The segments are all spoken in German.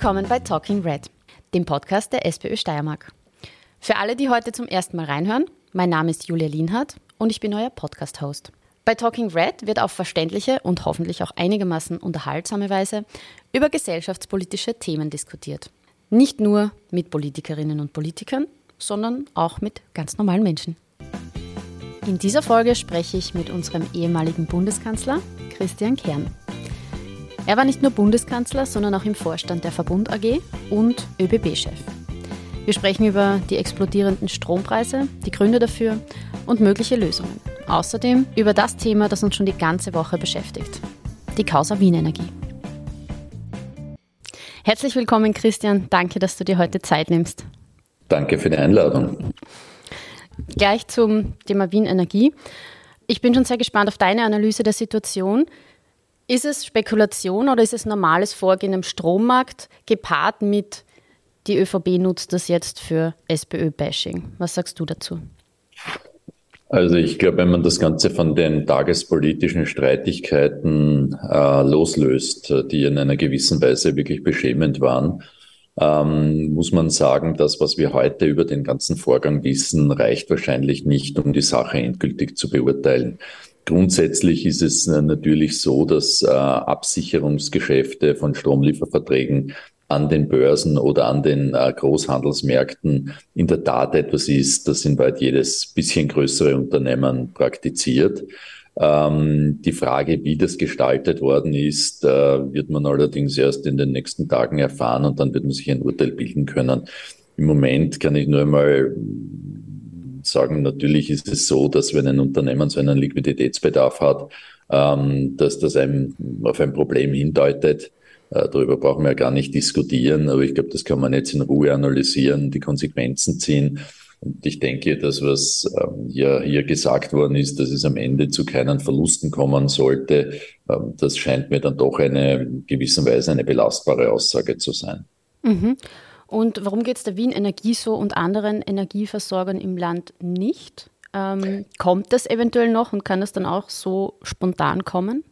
Willkommen bei Talking Red, dem Podcast der SPÖ Steiermark. Für alle, die heute zum ersten Mal reinhören, mein Name ist Julia Lienhardt und ich bin euer Podcast-Host. Bei Talking Red wird auf verständliche und hoffentlich auch einigermaßen unterhaltsame Weise über gesellschaftspolitische Themen diskutiert. Nicht nur mit Politikerinnen und Politikern, sondern auch mit ganz normalen Menschen. In dieser Folge spreche ich mit unserem ehemaligen Bundeskanzler Christian Kern. Er war nicht nur Bundeskanzler, sondern auch im Vorstand der Verbund AG und ÖBB-Chef. Wir sprechen über die explodierenden Strompreise, die Gründe dafür und mögliche Lösungen. Außerdem über das Thema, das uns schon die ganze Woche beschäftigt, die Causa Wien Energie. Herzlich willkommen, Christian. Danke, dass du dir heute Zeit nimmst. Danke für die Einladung. Gleich zum Thema Wien Energie. Ich bin schon sehr gespannt auf deine Analyse der Situation. Ist es Spekulation oder ist es normales Vorgehen im Strommarkt gepaart mit, die ÖVP nutzt das jetzt für SPÖ-Bashing? Was sagst du dazu? Also ich glaube, wenn man das Ganze von den tagespolitischen Streitigkeiten äh, loslöst, die in einer gewissen Weise wirklich beschämend waren, ähm, muss man sagen, das, was wir heute über den ganzen Vorgang wissen, reicht wahrscheinlich nicht, um die Sache endgültig zu beurteilen. Grundsätzlich ist es äh, natürlich so, dass äh, Absicherungsgeschäfte von Stromlieferverträgen an den Börsen oder an den äh, Großhandelsmärkten in der Tat etwas ist, das in weit jedes bisschen größere Unternehmen praktiziert. Ähm, die Frage, wie das gestaltet worden ist, äh, wird man allerdings erst in den nächsten Tagen erfahren und dann wird man sich ein Urteil bilden können. Im Moment kann ich nur einmal sagen, natürlich ist es so, dass wenn ein Unternehmen so einen Liquiditätsbedarf hat, ähm, dass das einem auf ein Problem hindeutet. Äh, darüber brauchen wir ja gar nicht diskutieren, aber ich glaube, das kann man jetzt in Ruhe analysieren, die Konsequenzen ziehen. Und ich denke, das, was ähm, hier, hier gesagt worden ist, dass es am Ende zu keinen Verlusten kommen sollte, ähm, das scheint mir dann doch eine gewissen Weise eine belastbare Aussage zu sein. Mhm. Und warum geht es der Wien Energie so und anderen Energieversorgern im Land nicht? Ähm, kommt das eventuell noch und kann das dann auch so spontan kommen?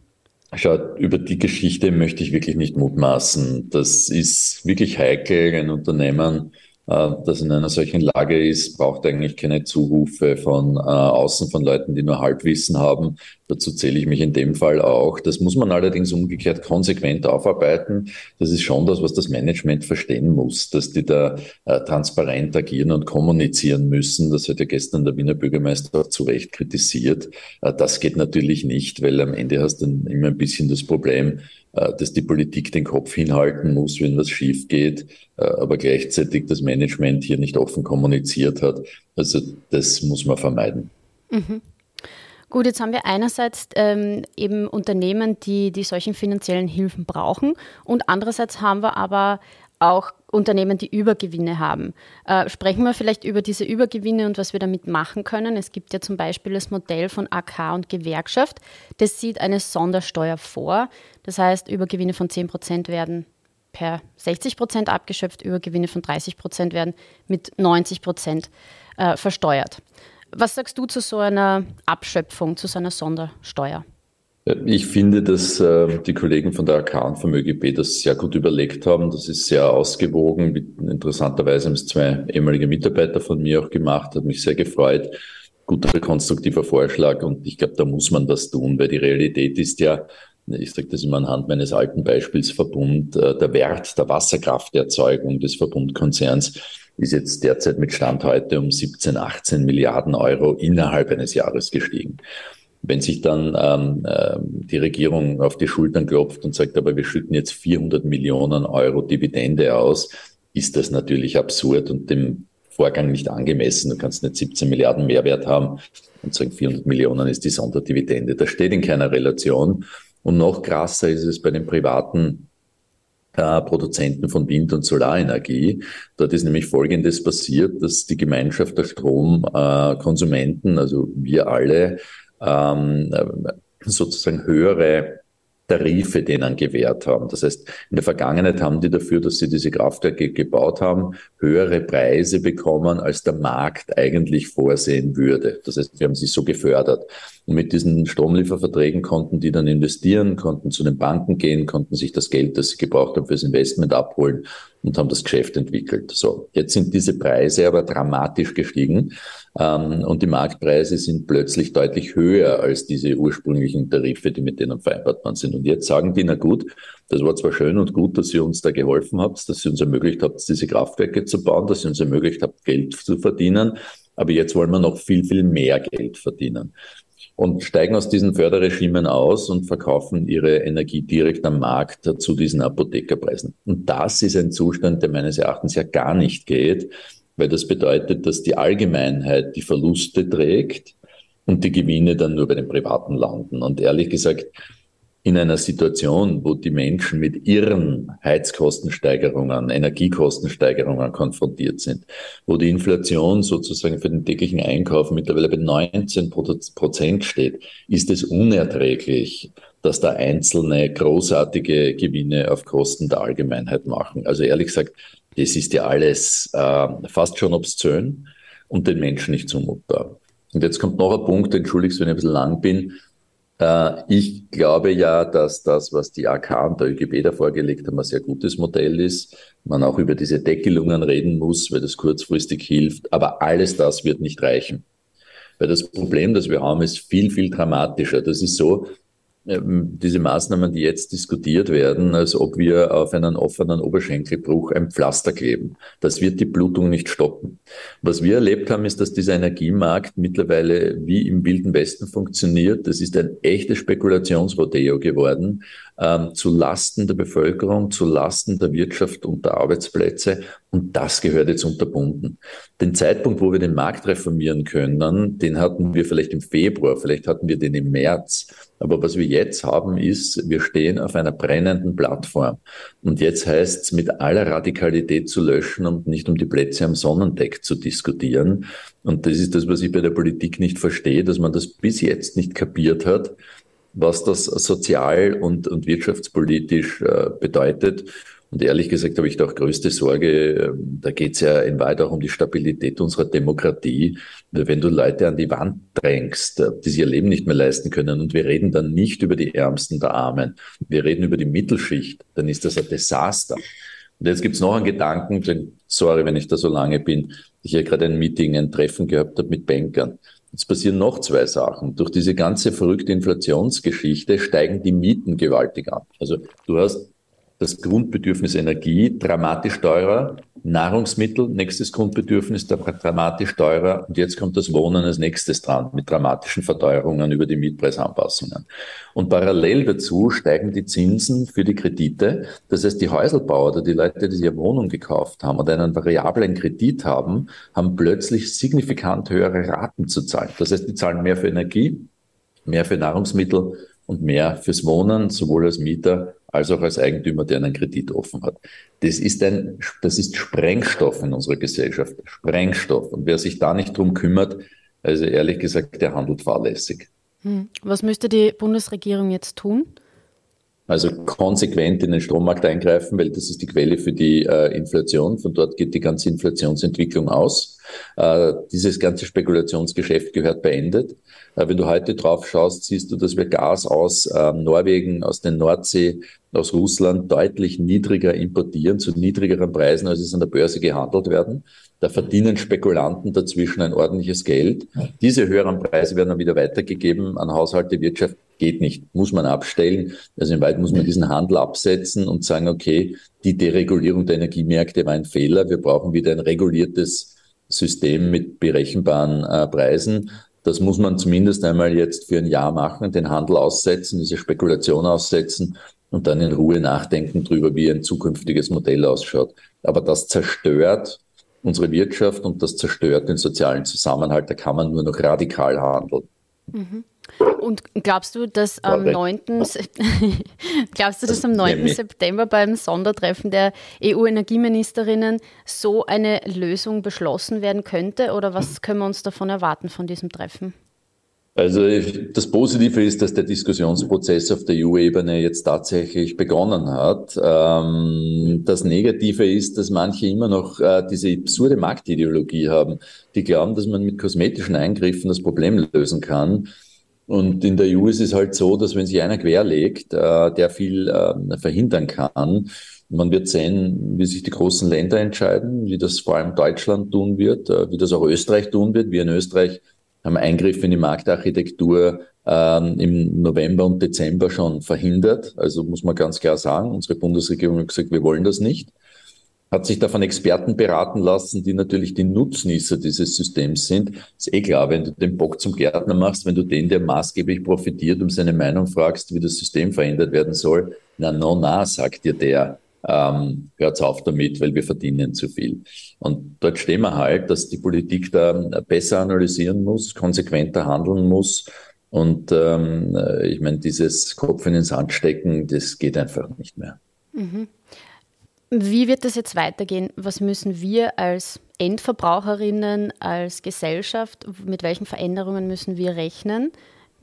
Schau, über die Geschichte möchte ich wirklich nicht mutmaßen. Das ist wirklich heikel. Ein Unternehmen äh, das in einer solchen Lage ist, braucht eigentlich keine Zurufe von äh, außen von Leuten, die nur Halbwissen haben. Dazu zähle ich mich in dem Fall auch. Das muss man allerdings umgekehrt konsequent aufarbeiten. Das ist schon das, was das Management verstehen muss, dass die da äh, transparent agieren und kommunizieren müssen. Das hat ja gestern der Wiener Bürgermeister auch zu Recht kritisiert. Äh, das geht natürlich nicht, weil am Ende hast du dann immer ein bisschen das Problem, äh, dass die Politik den Kopf hinhalten muss, wenn was schief geht, äh, aber gleichzeitig das Management hier nicht offen kommuniziert hat. Also das muss man vermeiden. Mhm. Gut, jetzt haben wir einerseits ähm, eben Unternehmen, die, die solchen finanziellen Hilfen brauchen und andererseits haben wir aber auch Unternehmen, die Übergewinne haben. Äh, sprechen wir vielleicht über diese Übergewinne und was wir damit machen können. Es gibt ja zum Beispiel das Modell von AK und Gewerkschaft. Das sieht eine Sondersteuer vor. Das heißt, Übergewinne von 10 Prozent werden per 60 Prozent abgeschöpft, Übergewinne von 30 Prozent werden mit 90 Prozent äh, versteuert. Was sagst du zu so einer Abschöpfung, zu so einer Sondersteuer? Ich finde, dass äh, die Kollegen von der AK und vom ÖGB das sehr gut überlegt haben. Das ist sehr ausgewogen. Interessanterweise haben es zwei ehemalige Mitarbeiter von mir auch gemacht, hat mich sehr gefreut. Guter konstruktiver Vorschlag und ich glaube, da muss man das tun, weil die Realität ist ja, ich sage das immer anhand meines alten Beispiels Verbund, äh, der Wert der Wasserkrafterzeugung des Verbundkonzerns ist jetzt derzeit mit Stand heute um 17, 18 Milliarden Euro innerhalb eines Jahres gestiegen. Wenn sich dann ähm, äh, die Regierung auf die Schultern klopft und sagt, aber wir schütten jetzt 400 Millionen Euro Dividende aus, ist das natürlich absurd und dem Vorgang nicht angemessen. Du kannst nicht 17 Milliarden Mehrwert haben und sagen, 400 Millionen ist die Sonderdividende. Das steht in keiner Relation. Und noch krasser ist es bei den privaten Produzenten von Wind- und Solarenergie. Dort ist nämlich Folgendes passiert, dass die Gemeinschaft der Stromkonsumenten, also wir alle, ähm, sozusagen höhere Tarife denen gewährt haben. Das heißt, in der Vergangenheit haben die dafür, dass sie diese Kraftwerke gebaut haben, höhere Preise bekommen, als der Markt eigentlich vorsehen würde. Das heißt, wir haben sie so gefördert. Und mit diesen Stromlieferverträgen konnten die dann investieren, konnten zu den Banken gehen, konnten sich das Geld, das sie gebraucht haben fürs Investment abholen und haben das Geschäft entwickelt. So, jetzt sind diese Preise aber dramatisch gestiegen ähm, und die Marktpreise sind plötzlich deutlich höher als diese ursprünglichen Tarife, die mit denen vereinbart worden sind. Und jetzt sagen die, na gut, das war zwar schön und gut, dass ihr uns da geholfen habt, dass ihr uns ermöglicht habt, diese Kraftwerke zu bauen, dass ihr uns ermöglicht habt, Geld zu verdienen, aber jetzt wollen wir noch viel, viel mehr Geld verdienen und steigen aus diesen Förderregimen aus und verkaufen ihre Energie direkt am Markt zu diesen Apothekerpreisen. Und das ist ein Zustand, der meines Erachtens ja gar nicht geht, weil das bedeutet, dass die Allgemeinheit die Verluste trägt und die Gewinne dann nur bei den Privaten landen. Und ehrlich gesagt, in einer Situation, wo die Menschen mit ihren Heizkostensteigerungen, Energiekostensteigerungen konfrontiert sind, wo die Inflation sozusagen für den täglichen Einkauf mittlerweile bei 19 Prozent steht, ist es unerträglich, dass da einzelne großartige Gewinne auf Kosten der Allgemeinheit machen. Also ehrlich gesagt, das ist ja alles äh, fast schon obszön und den Menschen nicht zumutbar. Und jetzt kommt noch ein Punkt, entschuldigst, wenn ich ein bisschen lang bin. Äh, ich glaube ja, dass das, was die AK und der ÖGB da vorgelegt haben, ein sehr gutes Modell ist. Man auch über diese Deckelungen reden muss, weil das kurzfristig hilft. Aber alles das wird nicht reichen. Weil das Problem, das wir haben, ist viel, viel dramatischer. Das ist so, diese Maßnahmen, die jetzt diskutiert werden, als ob wir auf einen offenen Oberschenkelbruch ein Pflaster kleben. Das wird die Blutung nicht stoppen. Was wir erlebt haben, ist, dass dieser Energiemarkt mittlerweile wie im Wilden Westen funktioniert. Das ist ein echtes Spekulationsrodeo geworden, ähm, zu Lasten der Bevölkerung, zu Lasten der Wirtschaft und der Arbeitsplätze. Und das gehört jetzt unterbunden. Den Zeitpunkt, wo wir den Markt reformieren können, den hatten wir vielleicht im Februar, vielleicht hatten wir den im März. Aber was wir jetzt haben, ist, wir stehen auf einer brennenden Plattform. Und jetzt heißt es, mit aller Radikalität zu löschen und nicht um die Plätze am Sonnendeck zu diskutieren. Und das ist das, was ich bei der Politik nicht verstehe, dass man das bis jetzt nicht kapiert hat, was das sozial und, und wirtschaftspolitisch äh, bedeutet. Und ehrlich gesagt habe ich da auch größte Sorge, ähm, da geht es ja in Wahrheit auch um die Stabilität unserer Demokratie. Wenn du Leute an die Wand drängst, äh, die sich ihr Leben nicht mehr leisten können, und wir reden dann nicht über die Ärmsten der Armen, wir reden über die Mittelschicht, dann ist das ein Desaster. Und jetzt gibt's noch einen Gedanken, sorry, wenn ich da so lange bin, ich hier gerade ein Meeting, ein Treffen gehabt habe mit Bankern. Jetzt passieren noch zwei Sachen. Durch diese ganze verrückte Inflationsgeschichte steigen die Mieten gewaltig an. Also du hast das Grundbedürfnis Energie dramatisch teurer, Nahrungsmittel, nächstes Grundbedürfnis dramatisch teurer und jetzt kommt das Wohnen als nächstes dran mit dramatischen Verteuerungen über die Mietpreisanpassungen. Und parallel dazu steigen die Zinsen für die Kredite. Das heißt, die Häuselbauer oder die Leute, die eine Wohnung gekauft haben oder einen variablen Kredit haben, haben plötzlich signifikant höhere Raten zu zahlen. Das heißt, die zahlen mehr für Energie, mehr für Nahrungsmittel und mehr fürs Wohnen, sowohl als Mieter als auch als Eigentümer, der einen Kredit offen hat. Das ist ein, das ist Sprengstoff in unserer Gesellschaft. Sprengstoff. Und wer sich da nicht drum kümmert, also ehrlich gesagt, der handelt fahrlässig. Hm. Was müsste die Bundesregierung jetzt tun? Also konsequent in den Strommarkt eingreifen, weil das ist die Quelle für die äh, Inflation. Von dort geht die ganze Inflationsentwicklung aus. Äh, dieses ganze Spekulationsgeschäft gehört beendet. Äh, wenn du heute drauf schaust, siehst du, dass wir Gas aus äh, Norwegen, aus der Nordsee, aus Russland deutlich niedriger importieren, zu niedrigeren Preisen, als es an der Börse gehandelt werden. Da verdienen Spekulanten dazwischen ein ordentliches Geld. Diese höheren Preise werden dann wieder weitergegeben an Haushalte, Wirtschaft. Geht nicht, muss man abstellen. Also in Weit muss man diesen Handel absetzen und sagen, okay, die Deregulierung der Energiemärkte war ein Fehler. Wir brauchen wieder ein reguliertes System mit berechenbaren äh, Preisen. Das muss man zumindest einmal jetzt für ein Jahr machen, den Handel aussetzen, diese Spekulation aussetzen und dann in Ruhe nachdenken darüber, wie ein zukünftiges Modell ausschaut. Aber das zerstört unsere Wirtschaft und das zerstört den sozialen Zusammenhalt. Da kann man nur noch radikal handeln. Mhm. Und glaubst du, dass am 9. glaubst du, dass am 9. September beim Sondertreffen der EU-Energieministerinnen so eine Lösung beschlossen werden könnte? Oder was können wir uns davon erwarten von diesem Treffen? Also das Positive ist, dass der Diskussionsprozess auf der EU-Ebene jetzt tatsächlich begonnen hat. Ähm, das Negative ist, dass manche immer noch äh, diese absurde Marktideologie haben, die glauben, dass man mit kosmetischen Eingriffen das Problem lösen kann. Und in der EU ist es halt so, dass wenn sich einer querlegt, äh, der viel äh, verhindern kann, man wird sehen, wie sich die großen Länder entscheiden, wie das vor allem Deutschland tun wird, äh, wie das auch Österreich tun wird. Wir in Österreich haben Eingriffe in die Marktarchitektur ähm, im November und Dezember schon verhindert. Also muss man ganz klar sagen, unsere Bundesregierung hat gesagt, wir wollen das nicht hat sich da von Experten beraten lassen, die natürlich die Nutznießer dieses Systems sind. Ist eh klar, wenn du den Bock zum Gärtner machst, wenn du den, der maßgeblich profitiert, um seine Meinung fragst, wie das System verändert werden soll, na, no, na, sagt dir der, ähm, hört's auf damit, weil wir verdienen zu viel. Und dort stehen wir halt, dass die Politik da besser analysieren muss, konsequenter handeln muss. Und ähm, ich meine, dieses Kopf in den Sand stecken, das geht einfach nicht mehr. Mhm. Wie wird das jetzt weitergehen? Was müssen wir als Endverbraucherinnen, als Gesellschaft, mit welchen Veränderungen müssen wir rechnen?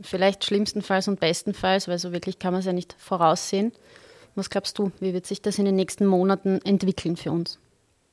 Vielleicht schlimmstenfalls und bestenfalls, weil so wirklich kann man es ja nicht voraussehen. Was glaubst du, wie wird sich das in den nächsten Monaten entwickeln für uns?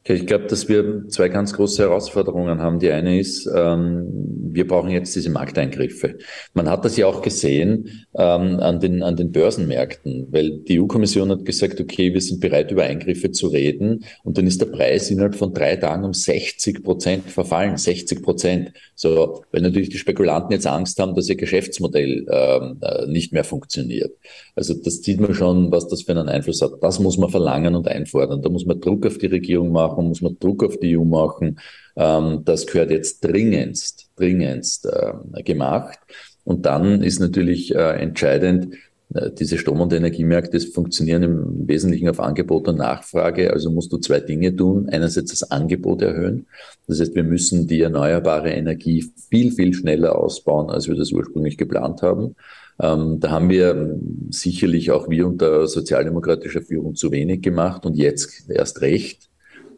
Ich glaube, dass wir zwei ganz große Herausforderungen haben. Die eine ist, ähm, wir brauchen jetzt diese Markteingriffe. Man hat das ja auch gesehen ähm, an, den, an den Börsenmärkten, weil die EU-Kommission hat gesagt, okay, wir sind bereit, über Eingriffe zu reden. Und dann ist der Preis innerhalb von drei Tagen um 60 Prozent verfallen. 60 Prozent. So, weil natürlich die Spekulanten jetzt Angst haben, dass ihr Geschäftsmodell ähm, äh, nicht mehr funktioniert. Also das sieht man schon, was das für einen Einfluss hat. Das muss man verlangen und einfordern. Da muss man Druck auf die Regierung machen machen, muss man Druck auf die EU machen. Ähm, das gehört jetzt dringendst, dringendst äh, gemacht. Und dann ist natürlich äh, entscheidend, äh, diese Strom- und Energiemärkte funktionieren im Wesentlichen auf Angebot und Nachfrage. Also musst du zwei Dinge tun. Einerseits das Angebot erhöhen. Das heißt, wir müssen die erneuerbare Energie viel, viel schneller ausbauen, als wir das ursprünglich geplant haben. Ähm, da haben wir sicherlich auch wir unter sozialdemokratischer Führung zu wenig gemacht und jetzt erst recht.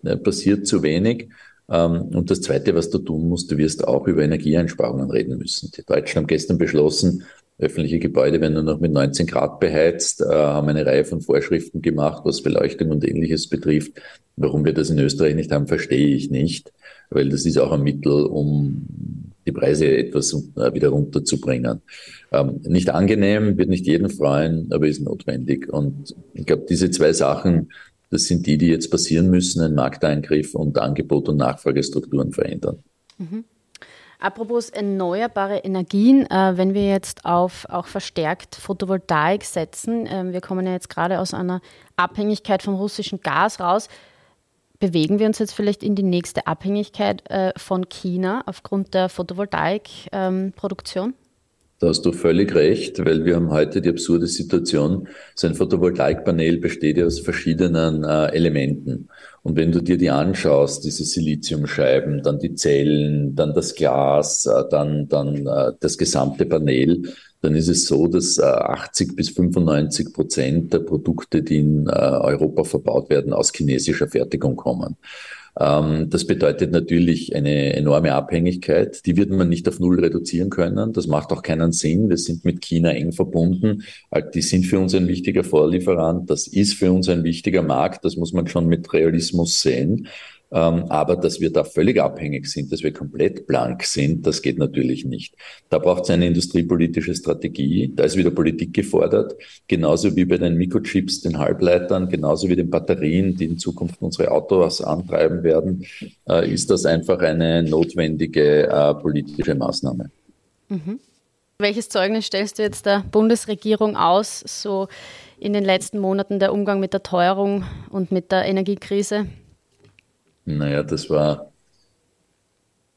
Äh, passiert zu wenig. Ähm, und das Zweite, was du tun musst, du wirst auch über Energieeinsparungen reden müssen. Die Deutschen haben gestern beschlossen, öffentliche Gebäude werden nur noch mit 19 Grad beheizt, äh, haben eine Reihe von Vorschriften gemacht, was Beleuchtung und ähnliches betrifft. Warum wir das in Österreich nicht haben, verstehe ich nicht, weil das ist auch ein Mittel, um die Preise etwas äh, wieder runterzubringen. Ähm, nicht angenehm, wird nicht jeden freuen, aber ist notwendig. Und ich glaube, diese zwei Sachen das sind die, die jetzt passieren müssen, ein Markteingriff und Angebot und Nachfragestrukturen verändern. Mhm. Apropos erneuerbare Energien, äh, wenn wir jetzt auf auch verstärkt Photovoltaik setzen, äh, wir kommen ja jetzt gerade aus einer Abhängigkeit vom russischen Gas raus, bewegen wir uns jetzt vielleicht in die nächste Abhängigkeit äh, von China aufgrund der Photovoltaikproduktion? Ähm, da hast du völlig recht, weil wir haben heute die absurde Situation, so ein Photovoltaikpanel besteht ja aus verschiedenen äh, Elementen. Und wenn du dir die anschaust, diese Siliziumscheiben, dann die Zellen, dann das Glas, äh, dann, dann äh, das gesamte Panel, dann ist es so, dass 80 äh, bis 95 Prozent der Produkte, die in äh, Europa verbaut werden, aus chinesischer Fertigung kommen. Ähm, das bedeutet natürlich eine enorme Abhängigkeit. Die wird man nicht auf Null reduzieren können. Das macht auch keinen Sinn. Wir sind mit China eng verbunden. Die sind für uns ein wichtiger Vorlieferant. Das ist für uns ein wichtiger Markt. Das muss man schon mit Realismus sehen. Ähm, aber dass wir da völlig abhängig sind, dass wir komplett blank sind, das geht natürlich nicht. Da braucht es eine industriepolitische Strategie. Da ist wieder Politik gefordert. Genauso wie bei den Mikrochips, den Halbleitern, genauso wie den Batterien, die in Zukunft unsere Autos antreiben werden, äh, ist das einfach eine notwendige äh, politische Maßnahme. Mhm. Welches Zeugnis stellst du jetzt der Bundesregierung aus, so in den letzten Monaten der Umgang mit der Teuerung und mit der Energiekrise? Naja, das war,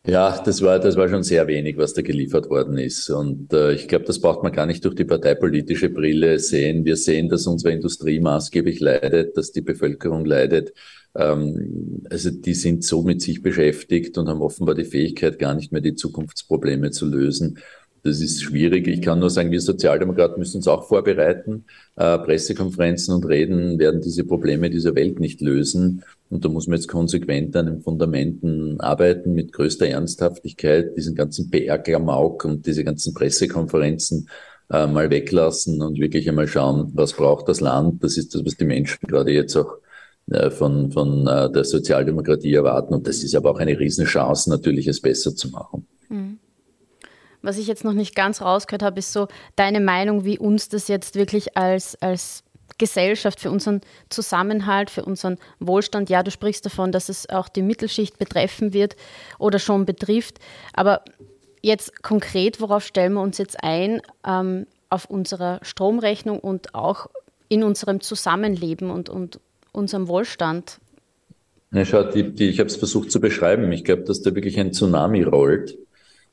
ja, das war, das war schon sehr wenig, was da geliefert worden ist. Und äh, ich glaube, das braucht man gar nicht durch die parteipolitische Brille sehen. Wir sehen, dass unsere Industrie maßgeblich leidet, dass die Bevölkerung leidet. Ähm, also die sind so mit sich beschäftigt und haben offenbar die Fähigkeit, gar nicht mehr die Zukunftsprobleme zu lösen. Das ist schwierig. Ich kann nur sagen, wir Sozialdemokraten müssen uns auch vorbereiten. Äh, Pressekonferenzen und Reden werden diese Probleme dieser Welt nicht lösen. Und da muss man jetzt konsequent an den Fundamenten arbeiten, mit größter Ernsthaftigkeit, diesen ganzen PR-Klamauk und diese ganzen Pressekonferenzen äh, mal weglassen und wirklich einmal schauen, was braucht das Land. Das ist das, was die Menschen gerade jetzt auch äh, von, von äh, der Sozialdemokratie erwarten. Und das ist aber auch eine Riesenchance, natürlich es besser zu machen. Was ich jetzt noch nicht ganz rausgehört habe, ist so deine Meinung, wie uns das jetzt wirklich als, als Gesellschaft, für unseren Zusammenhalt, für unseren Wohlstand. Ja, du sprichst davon, dass es auch die Mittelschicht betreffen wird oder schon betrifft. Aber jetzt konkret, worauf stellen wir uns jetzt ein ähm, auf unserer Stromrechnung und auch in unserem Zusammenleben und, und unserem Wohlstand? Na, schau, die, die, ich habe es versucht zu beschreiben. Ich glaube, dass da wirklich ein Tsunami rollt.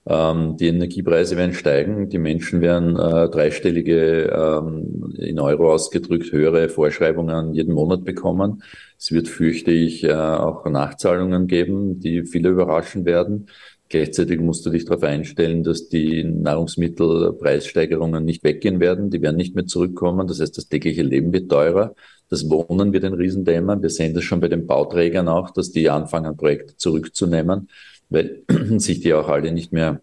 Ähm, die Energiepreise werden steigen, die Menschen werden äh, dreistellige, ähm, in Euro ausgedrückt, höhere Vorschreibungen jeden Monat bekommen. Es wird, fürchte ich, äh, auch Nachzahlungen geben, die viele überraschen werden. Gleichzeitig musst du dich darauf einstellen, dass die Nahrungsmittelpreissteigerungen nicht weggehen werden. Die werden nicht mehr zurückkommen. Das heißt, das tägliche Leben wird teurer. Das Wohnen wird ein Riesenthema. Wir sehen das schon bei den Bauträgern auch, dass die anfangen, Projekte zurückzunehmen weil sich die auch alle nicht mehr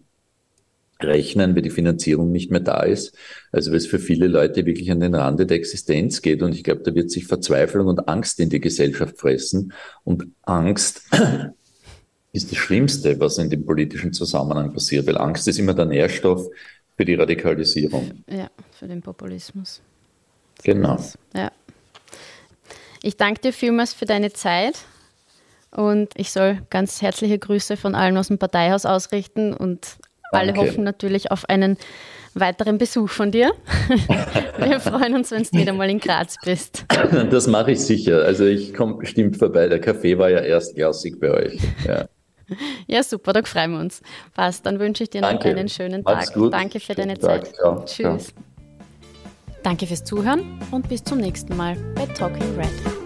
rechnen, weil die Finanzierung nicht mehr da ist. Also weil es für viele Leute wirklich an den Rande der Existenz geht. Und ich glaube, da wird sich Verzweiflung und Angst in die Gesellschaft fressen. Und Angst ist das Schlimmste, was in dem politischen Zusammenhang passiert, weil Angst ist immer der Nährstoff für die Radikalisierung. Ja, für den Populismus. Genau. Ja. Ich danke dir vielmals für deine Zeit. Und ich soll ganz herzliche Grüße von allen aus dem Parteihaus ausrichten und alle hoffen natürlich auf einen weiteren Besuch von dir. Wir freuen uns, wenn du wieder mal in Graz bist. Das mache ich sicher. Also ich komme bestimmt vorbei. Der Kaffee war ja erstklassig bei euch. Ja. Ja, super, da freuen wir uns. Passt, dann wünsche ich dir Danke. noch einen schönen Tag. Danke für deine Tag. Zeit. Ciao. Tschüss. Ciao. Danke fürs Zuhören und bis zum nächsten Mal bei Talking Red.